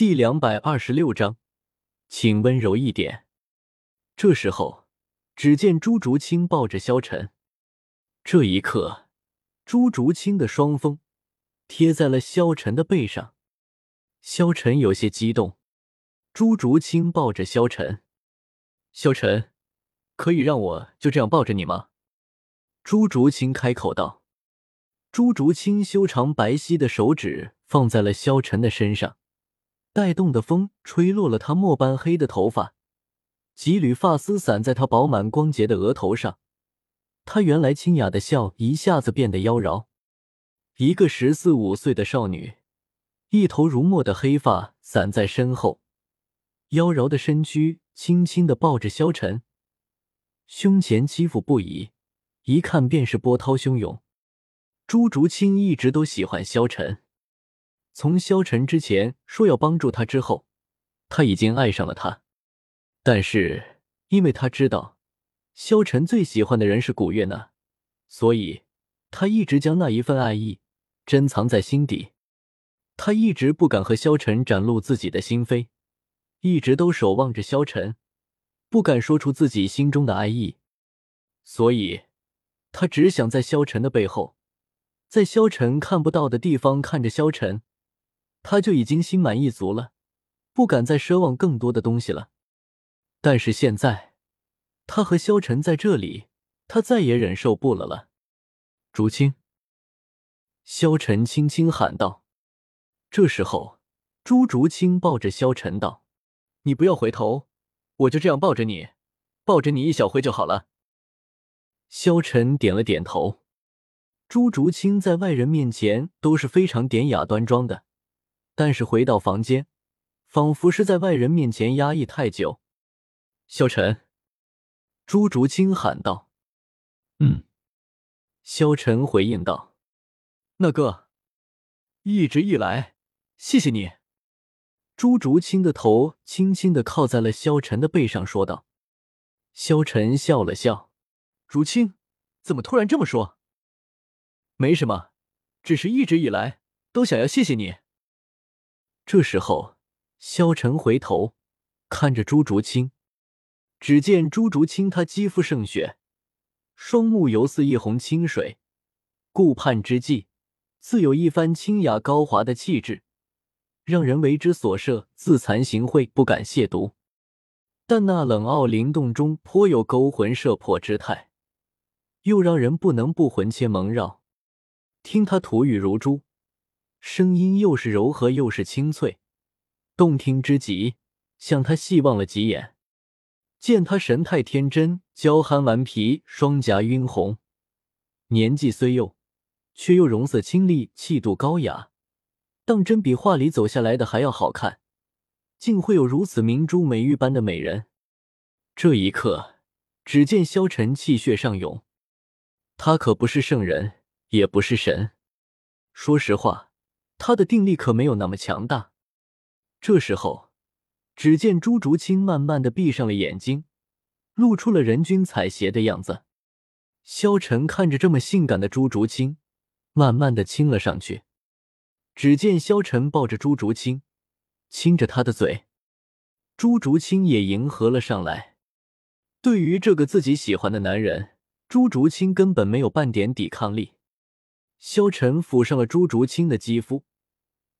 第两百二十六章，请温柔一点。这时候，只见朱竹清抱着萧晨，这一刻，朱竹清的双峰贴在了萧晨的背上。萧晨有些激动。朱竹清抱着萧晨，萧晨，可以让我就这样抱着你吗？朱竹清开口道。朱竹清修长白皙的手指放在了萧晨的身上，带动的风吹落了他墨般黑的头发，几缕发丝散在他饱满光洁的额头上。他原来清雅的笑一下子变得妖娆。一个十四五岁的少女，一头如墨的黑发散在身后，妖娆的身躯轻轻的抱着萧晨，胸前起伏不已，一看便是波涛汹涌。朱竹清一直都喜欢萧晨，从萧晨之前说要帮助他之后，他已经爱上了他。但是因为他知道萧晨最喜欢的人是古月娜，所以他一直将那一份爱意珍藏在心底。他一直不敢和萧晨展露自己的心扉，一直都守望着萧晨，不敢说出自己心中的爱意。所以，他只想在萧晨的背后。在萧晨看不到的地方看着萧晨，他就已经心满意足了，不敢再奢望更多的东西了。但是现在，他和萧晨在这里，他再也忍受不了了。竹青，萧晨轻轻喊道。这时候，朱竹清抱着萧晨道：“你不要回头，我就这样抱着你，抱着你一小会就好了。”萧晨点了点头。朱竹清在外人面前都是非常典雅端庄的，但是回到房间，仿佛是在外人面前压抑太久。萧晨，朱竹清喊道：“嗯。”萧晨回应道：“那个，一直以来，谢谢你。”朱竹清的头轻轻的靠在了萧晨的背上，说道。萧晨笑了笑：“竹清，怎么突然这么说？”没什么，只是一直以来都想要谢谢你。这时候，萧晨回头看着朱竹清，只见朱竹清她肌肤胜雪，双目犹似一泓清水，顾盼之际，自有一番清雅高华的气质，让人为之所摄，自惭形秽，不敢亵渎。但那冷傲灵动中颇有勾魂摄魄之态，又让人不能不魂牵梦绕。听他吐语如珠，声音又是柔和又是清脆，动听之极，向他细望了几眼。见他神态天真，娇憨顽皮，双颊晕红，年纪虽幼，却又容色清丽，气度高雅，当真比画里走下来的还要好看。竟会有如此明珠美玉般的美人。这一刻，只见萧晨气血上涌，他可不是圣人。也不是神，说实话，他的定力可没有那么强大。这时候，只见朱竹清慢慢的闭上了眼睛，露出了人均采撷的样子。萧晨看着这么性感的朱竹清，慢慢的亲了上去。只见萧晨抱着朱竹清，亲着她的嘴，朱竹清也迎合了上来。对于这个自己喜欢的男人，朱竹清根本没有半点抵抗力。萧晨抚上了朱竹清的肌肤，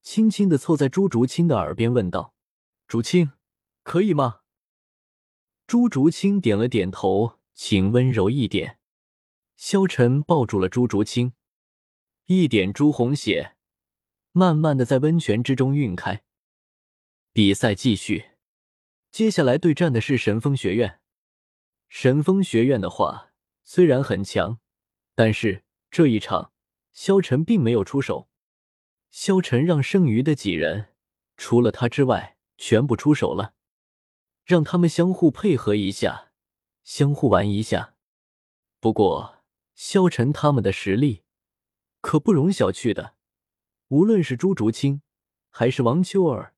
轻轻的凑在朱竹清的耳边问道：“竹清，可以吗？”朱竹清点了点头，请温柔一点。萧晨抱住了朱竹清，一点朱红血慢慢的在温泉之中晕开。比赛继续，接下来对战的是神风学院。神风学院的话虽然很强，但是这一场。萧晨并没有出手，萧晨让剩余的几人，除了他之外，全部出手了，让他们相互配合一下，相互玩一下。不过，萧晨他们的实力可不容小觑的，无论是朱竹清，还是王秋儿，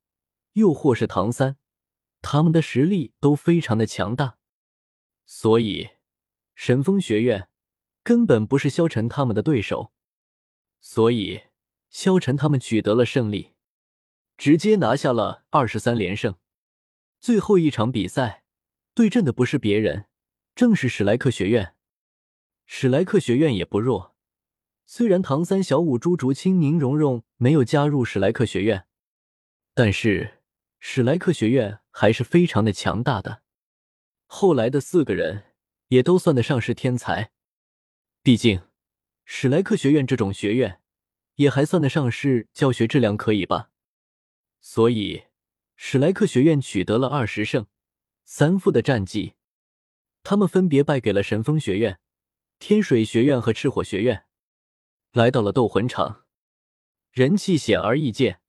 又或是唐三，他们的实力都非常的强大，所以神风学院根本不是萧晨他们的对手。所以，萧晨他们取得了胜利。直接拿下了二十三连胜。最后一场比赛对阵的不是别人，正是史莱克学院。史莱克学院也不弱，虽然唐三、小五、朱竹清、宁荣荣没有加入史莱克学院，但是史莱克学院还是非常的强大的。后来的四个人也都算得上是天才，毕竟史莱克学院这种学院也还算得上是教学质量可以吧。所以史莱克学院取得了二十胜三负的战绩，他们分别败给了神风学院。天水学院和赤火学院来到了斗魂场，人气显而易见。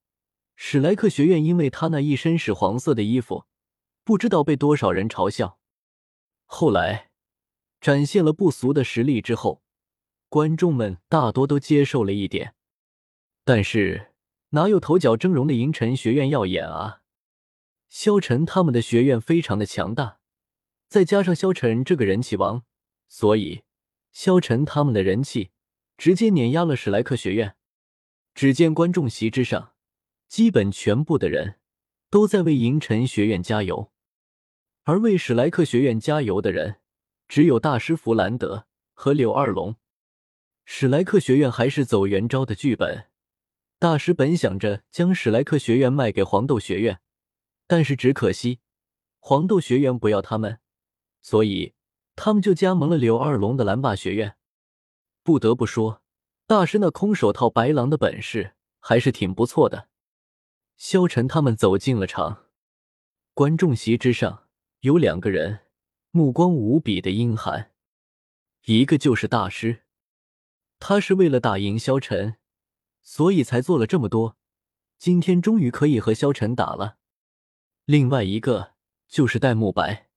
史莱克学院因为他那一身屎黄色的衣服，不知道被多少人嘲笑。后来展现了不俗的实力之后，观众们大多都接受了一点。但是哪有头角峥嵘的银尘学院耀眼啊？萧晨他们的学院非常的强大，再加上萧晨这个人气王，所以。萧晨他们的人气直接碾压了史莱克学院。只见观众席之上，基本全部的人都在为银尘学院加油，而为史莱克学院加油的人只有大师弗兰德和柳二龙。史莱克学院还是走元昭的剧本，大师本想着将史莱克学院卖给黄豆学院，但是只可惜黄豆学院不要他们，所以。他们就加盟了柳二龙的蓝霸学院。不得不说，大师那空手套白狼的本事还是挺不错的。萧晨他们走进了场，观众席之上有两个人，目光无比的阴寒。一个就是大师，他是为了打赢萧晨，所以才做了这么多。今天终于可以和萧晨打了。另外一个就是戴沐白。